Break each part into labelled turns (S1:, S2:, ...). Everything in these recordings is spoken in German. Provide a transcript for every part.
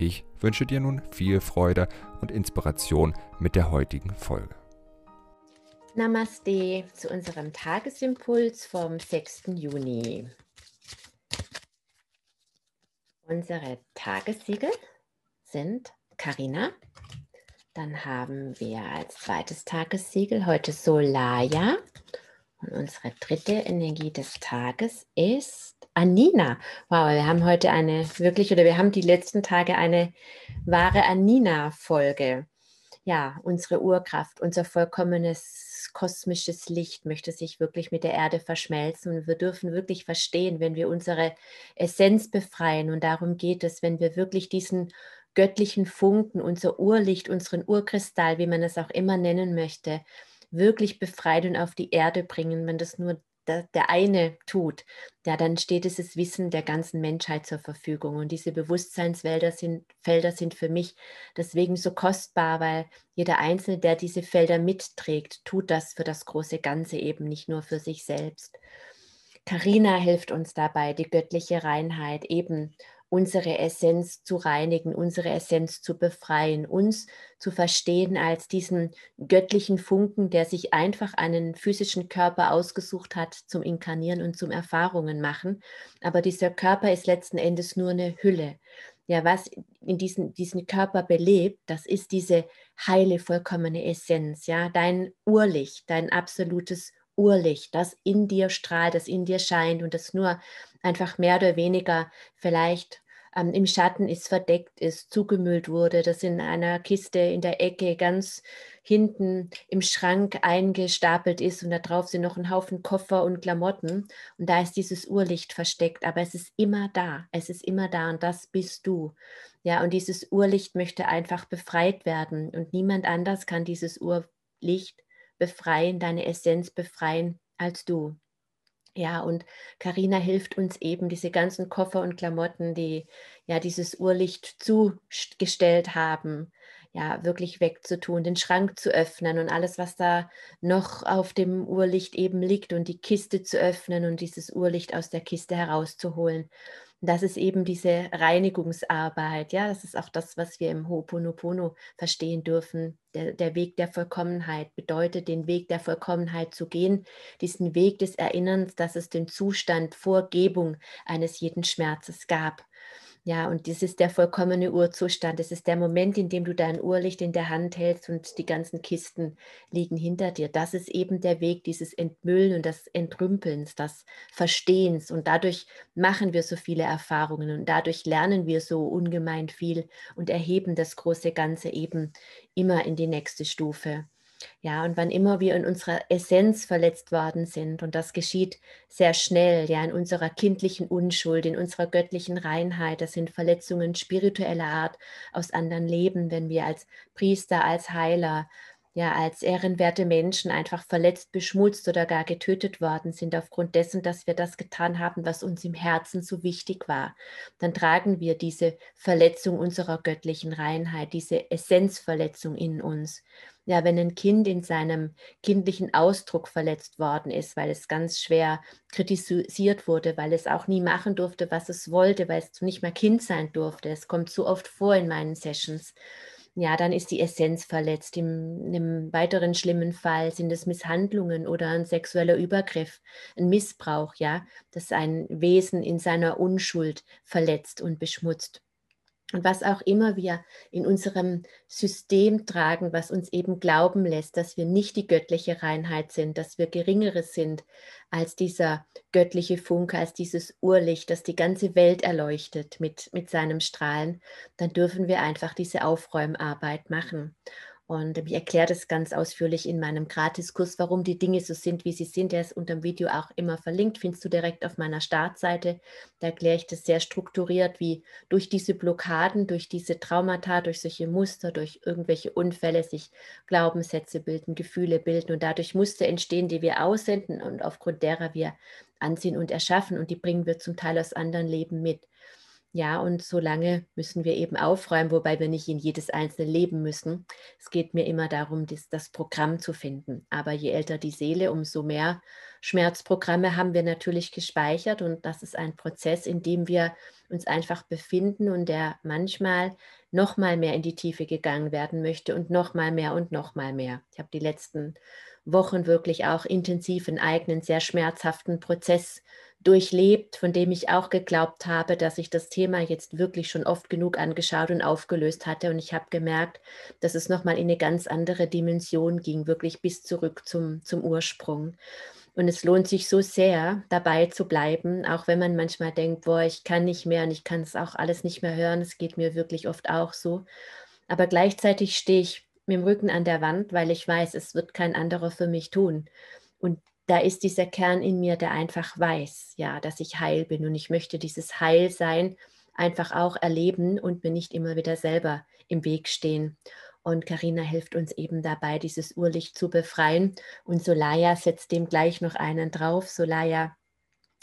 S1: Ich wünsche dir nun viel Freude und Inspiration mit der heutigen Folge.
S2: Namaste zu unserem Tagesimpuls vom 6. Juni. Unsere Tagessiegel sind Karina. Dann haben wir als zweites Tagessiegel heute Solaya und unsere dritte Energie des Tages ist Anina. Wow, wir haben heute eine wirklich, oder wir haben die letzten Tage eine wahre Anina-Folge. Ja, unsere Urkraft, unser vollkommenes kosmisches Licht möchte sich wirklich mit der Erde verschmelzen. Und wir dürfen wirklich verstehen, wenn wir unsere Essenz befreien. Und darum geht es, wenn wir wirklich diesen göttlichen Funken, unser Urlicht, unseren Urkristall, wie man es auch immer nennen möchte, wirklich befreit und auf die Erde bringen, wenn das nur der, der eine tut, ja, dann steht dieses Wissen der ganzen Menschheit zur Verfügung. Und diese Bewusstseinsfelder sind, Felder sind für mich deswegen so kostbar, weil jeder Einzelne, der diese Felder mitträgt, tut das für das große Ganze eben, nicht nur für sich selbst. Karina hilft uns dabei, die göttliche Reinheit eben unsere Essenz zu reinigen, unsere Essenz zu befreien, uns zu verstehen als diesen göttlichen Funken, der sich einfach einen physischen Körper ausgesucht hat zum Inkarnieren und zum Erfahrungen machen. Aber dieser Körper ist letzten Endes nur eine Hülle. Ja, was in diesen, diesen Körper belebt, das ist diese heile, vollkommene Essenz, ja, dein Urlicht, dein absolutes Urlicht, das in dir strahlt, das in dir scheint und das nur einfach mehr oder weniger vielleicht ähm, im Schatten ist, verdeckt ist, zugemüllt wurde, das in einer Kiste in der Ecke ganz hinten im Schrank eingestapelt ist und da drauf sind noch ein Haufen Koffer und Klamotten und da ist dieses Urlicht versteckt, aber es ist immer da, es ist immer da und das bist du. Ja, und dieses Urlicht möchte einfach befreit werden und niemand anders kann dieses Urlicht befreien, deine Essenz befreien als du. Ja, und Karina hilft uns eben, diese ganzen Koffer und Klamotten, die ja dieses Urlicht zugestellt haben, ja, wirklich wegzutun, den Schrank zu öffnen und alles, was da noch auf dem Urlicht eben liegt und die Kiste zu öffnen und dieses Urlicht aus der Kiste herauszuholen das ist eben diese Reinigungsarbeit. Ja, das ist auch das, was wir im Ho'oponopono verstehen dürfen. Der, der Weg der Vollkommenheit bedeutet, den Weg der Vollkommenheit zu gehen, diesen Weg des Erinnerns, dass es den Zustand Vorgebung eines jeden Schmerzes gab. Ja, und das ist der vollkommene Urzustand. Das ist der Moment, in dem du dein Urlicht in der Hand hältst und die ganzen Kisten liegen hinter dir. Das ist eben der Weg dieses Entmüllen und des Entrümpelns, des Verstehens. Und dadurch machen wir so viele Erfahrungen und dadurch lernen wir so ungemein viel und erheben das große Ganze eben immer in die nächste Stufe. Ja, und wann immer wir in unserer Essenz verletzt worden sind, und das geschieht sehr schnell, ja, in unserer kindlichen Unschuld, in unserer göttlichen Reinheit, das sind Verletzungen spiritueller Art aus anderen Leben, wenn wir als Priester, als Heiler, ja, als ehrenwerte Menschen einfach verletzt, beschmutzt oder gar getötet worden sind aufgrund dessen, dass wir das getan haben, was uns im Herzen so wichtig war, dann tragen wir diese Verletzung unserer göttlichen Reinheit, diese Essenzverletzung in uns ja, wenn ein Kind in seinem kindlichen Ausdruck verletzt worden ist, weil es ganz schwer kritisiert wurde, weil es auch nie machen durfte, was es wollte, weil es nicht mehr Kind sein durfte. Es kommt so oft vor in meinen Sessions. Ja, dann ist die Essenz verletzt. Im, Im weiteren schlimmen Fall sind es Misshandlungen oder ein sexueller Übergriff, ein Missbrauch, ja, das ein Wesen in seiner Unschuld verletzt und beschmutzt. Und was auch immer wir in unserem System tragen, was uns eben glauben lässt, dass wir nicht die göttliche Reinheit sind, dass wir geringeres sind als dieser göttliche Funke, als dieses Urlicht, das die ganze Welt erleuchtet mit, mit seinem Strahlen, dann dürfen wir einfach diese Aufräumarbeit machen. Und ich erkläre das ganz ausführlich in meinem Gratiskurs, warum die Dinge so sind, wie sie sind. Der ist unter dem Video auch immer verlinkt, findest du direkt auf meiner Startseite. Da erkläre ich das sehr strukturiert, wie durch diese Blockaden, durch diese Traumata, durch solche Muster, durch irgendwelche Unfälle sich Glaubenssätze bilden, Gefühle bilden und dadurch Muster entstehen, die wir aussenden und aufgrund derer wir anziehen und erschaffen. Und die bringen wir zum Teil aus anderen Leben mit. Ja, und so lange müssen wir eben aufräumen, wobei wir nicht in jedes einzelne leben müssen. Es geht mir immer darum, das, das Programm zu finden. Aber je älter die Seele, umso mehr Schmerzprogramme haben wir natürlich gespeichert. Und das ist ein Prozess, in dem wir uns einfach befinden und der manchmal noch mal mehr in die Tiefe gegangen werden möchte und noch mal mehr und noch mal mehr. Ich habe die letzten Wochen wirklich auch intensiv einen eigenen, sehr schmerzhaften Prozess durchlebt, von dem ich auch geglaubt habe, dass ich das Thema jetzt wirklich schon oft genug angeschaut und aufgelöst hatte. Und ich habe gemerkt, dass es nochmal in eine ganz andere Dimension ging, wirklich bis zurück zum, zum Ursprung. Und es lohnt sich so sehr, dabei zu bleiben, auch wenn man manchmal denkt, boah, ich kann nicht mehr und ich kann es auch alles nicht mehr hören. Es geht mir wirklich oft auch so. Aber gleichzeitig stehe ich mit dem Rücken an der Wand, weil ich weiß, es wird kein anderer für mich tun. Und da ist dieser Kern in mir, der einfach weiß, ja, dass ich heil bin und ich möchte dieses Heilsein einfach auch erleben und mir nicht immer wieder selber im Weg stehen. Und Karina hilft uns eben dabei, dieses Urlicht zu befreien. Und Solaya setzt dem gleich noch einen drauf. Solaya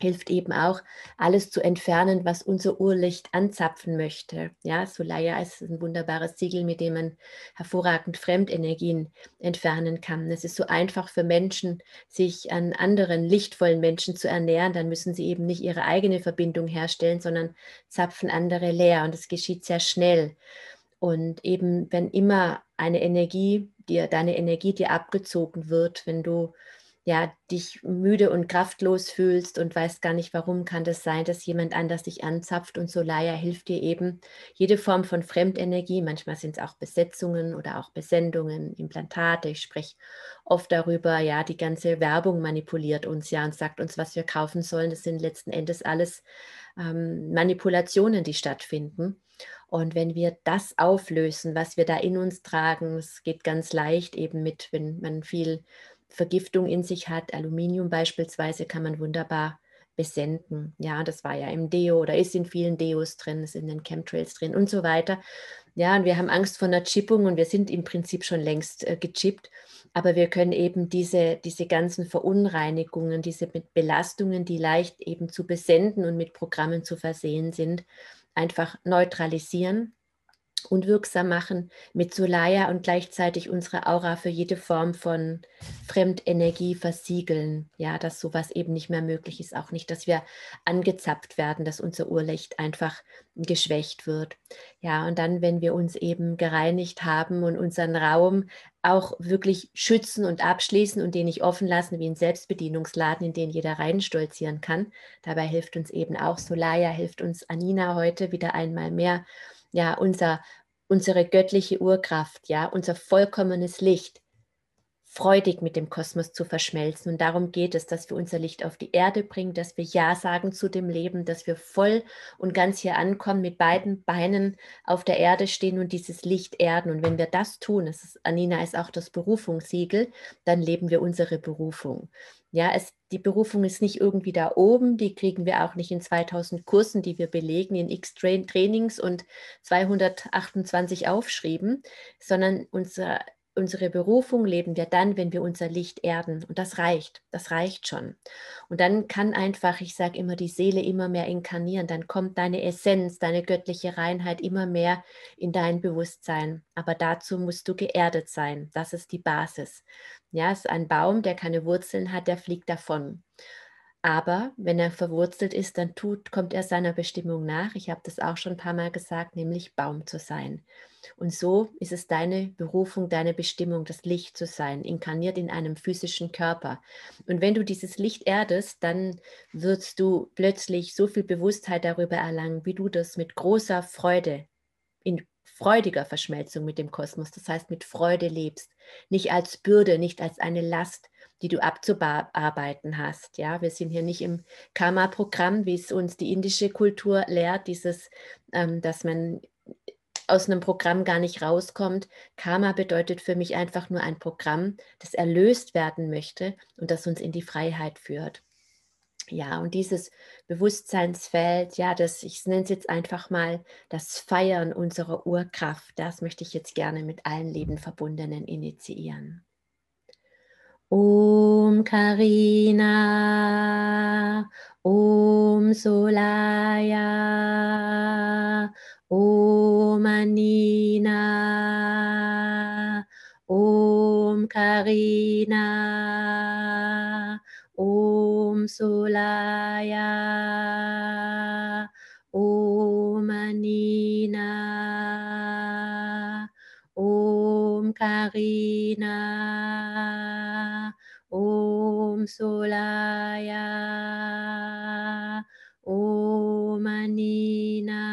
S2: hilft eben auch, alles zu entfernen, was unser Urlicht anzapfen möchte. Ja, Solaya ist ein wunderbares Siegel, mit dem man hervorragend Fremdenergien entfernen kann. Es ist so einfach für Menschen, sich an anderen lichtvollen Menschen zu ernähren. Dann müssen sie eben nicht ihre eigene Verbindung herstellen, sondern zapfen andere leer. Und das geschieht sehr schnell. Und eben, wenn immer eine Energie dir, deine Energie dir abgezogen wird, wenn du ja, dich müde und kraftlos fühlst und weißt gar nicht, warum kann das sein, dass jemand anders dich anzapft und Solaya hilft dir eben jede Form von Fremdenergie, manchmal sind es auch Besetzungen oder auch Besendungen, Implantate, ich spreche oft darüber, ja, die ganze Werbung manipuliert uns ja und sagt uns, was wir kaufen sollen, das sind letzten Endes alles ähm, Manipulationen, die stattfinden. Und wenn wir das auflösen, was wir da in uns tragen, es geht ganz leicht eben mit, wenn man viel Vergiftung in sich hat. Aluminium beispielsweise kann man wunderbar besenden. Ja, das war ja im Deo oder ist in vielen Deos drin, ist in den Chemtrails drin und so weiter. Ja, und wir haben Angst vor einer Chippung und wir sind im Prinzip schon längst äh, gechippt, aber wir können eben diese, diese ganzen Verunreinigungen, diese Belastungen, die leicht eben zu besenden und mit Programmen zu versehen sind, einfach neutralisieren und wirksam machen mit Solaya und gleichzeitig unsere Aura für jede Form von Fremdenergie versiegeln. Ja, dass sowas eben nicht mehr möglich ist. Auch nicht, dass wir angezapft werden, dass unser Urlicht einfach geschwächt wird. Ja, und dann, wenn wir uns eben gereinigt haben und unseren Raum auch wirklich schützen und abschließen und den nicht offen lassen wie ein Selbstbedienungsladen, in den jeder reinstolzieren kann. Dabei hilft uns eben auch Solaya, hilft uns Anina heute wieder einmal mehr ja, unser, unsere göttliche Urkraft, ja, unser vollkommenes Licht freudig mit dem Kosmos zu verschmelzen. Und darum geht es, dass wir unser Licht auf die Erde bringen, dass wir Ja sagen zu dem Leben, dass wir voll und ganz hier ankommen, mit beiden Beinen auf der Erde stehen und dieses Licht erden. Und wenn wir das tun, das ist, Anina ist auch das Berufungssiegel, dann leben wir unsere Berufung. Ja, es, die Berufung ist nicht irgendwie da oben, die kriegen wir auch nicht in 2000 Kursen, die wir belegen, in x Trainings und 228 Aufschrieben, sondern unser unsere Berufung leben wir dann, wenn wir unser Licht erden. Und das reicht, das reicht schon. Und dann kann einfach, ich sage immer, die Seele immer mehr inkarnieren. Dann kommt deine Essenz, deine göttliche Reinheit immer mehr in dein Bewusstsein. Aber dazu musst du geerdet sein. Das ist die Basis. Ja, es ist ein Baum, der keine Wurzeln hat, der fliegt davon. Aber wenn er verwurzelt ist, dann tut, kommt er seiner Bestimmung nach. Ich habe das auch schon ein paar Mal gesagt, nämlich Baum zu sein. Und so ist es deine Berufung, deine Bestimmung, das Licht zu sein, inkarniert in einem physischen Körper. Und wenn du dieses Licht erdest, dann wirst du plötzlich so viel Bewusstheit darüber erlangen, wie du das mit großer Freude, in freudiger Verschmelzung mit dem Kosmos, das heißt mit Freude lebst, nicht als Bürde, nicht als eine Last, die du abzuarbeiten hast. Ja, wir sind hier nicht im Karma-Programm, wie es uns die indische Kultur lehrt, dieses, ähm, dass man aus einem Programm gar nicht rauskommt. Karma bedeutet für mich einfach nur ein Programm, das erlöst werden möchte und das uns in die Freiheit führt. Ja, und dieses Bewusstseinsfeld, ja, das, ich nenne es jetzt einfach mal das Feiern unserer Urkraft, das möchte ich jetzt gerne mit allen Lebenverbundenen initiieren. Om Karina, Om Solaya, Om Anina, Om Karina, Om Solaya, Om Anina, Om Karina, Solaya, Om Anina,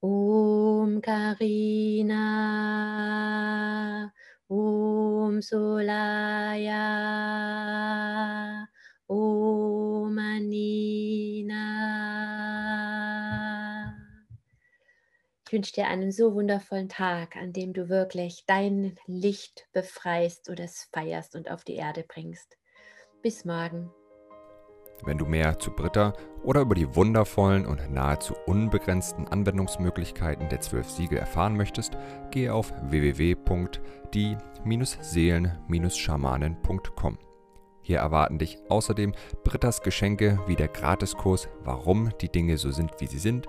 S2: Om Karina, Om Solaya, Ich wünsche dir einen so wundervollen Tag, an dem du wirklich dein Licht befreist oder es feierst und auf die Erde bringst. Bis morgen.
S1: Wenn du mehr zu Britta oder über die wundervollen und nahezu unbegrenzten Anwendungsmöglichkeiten der zwölf Siegel erfahren möchtest, gehe auf www.die-seelen-schamanen.com. Hier erwarten dich außerdem Brittas Geschenke wie der Gratiskurs Warum die Dinge so sind, wie sie sind,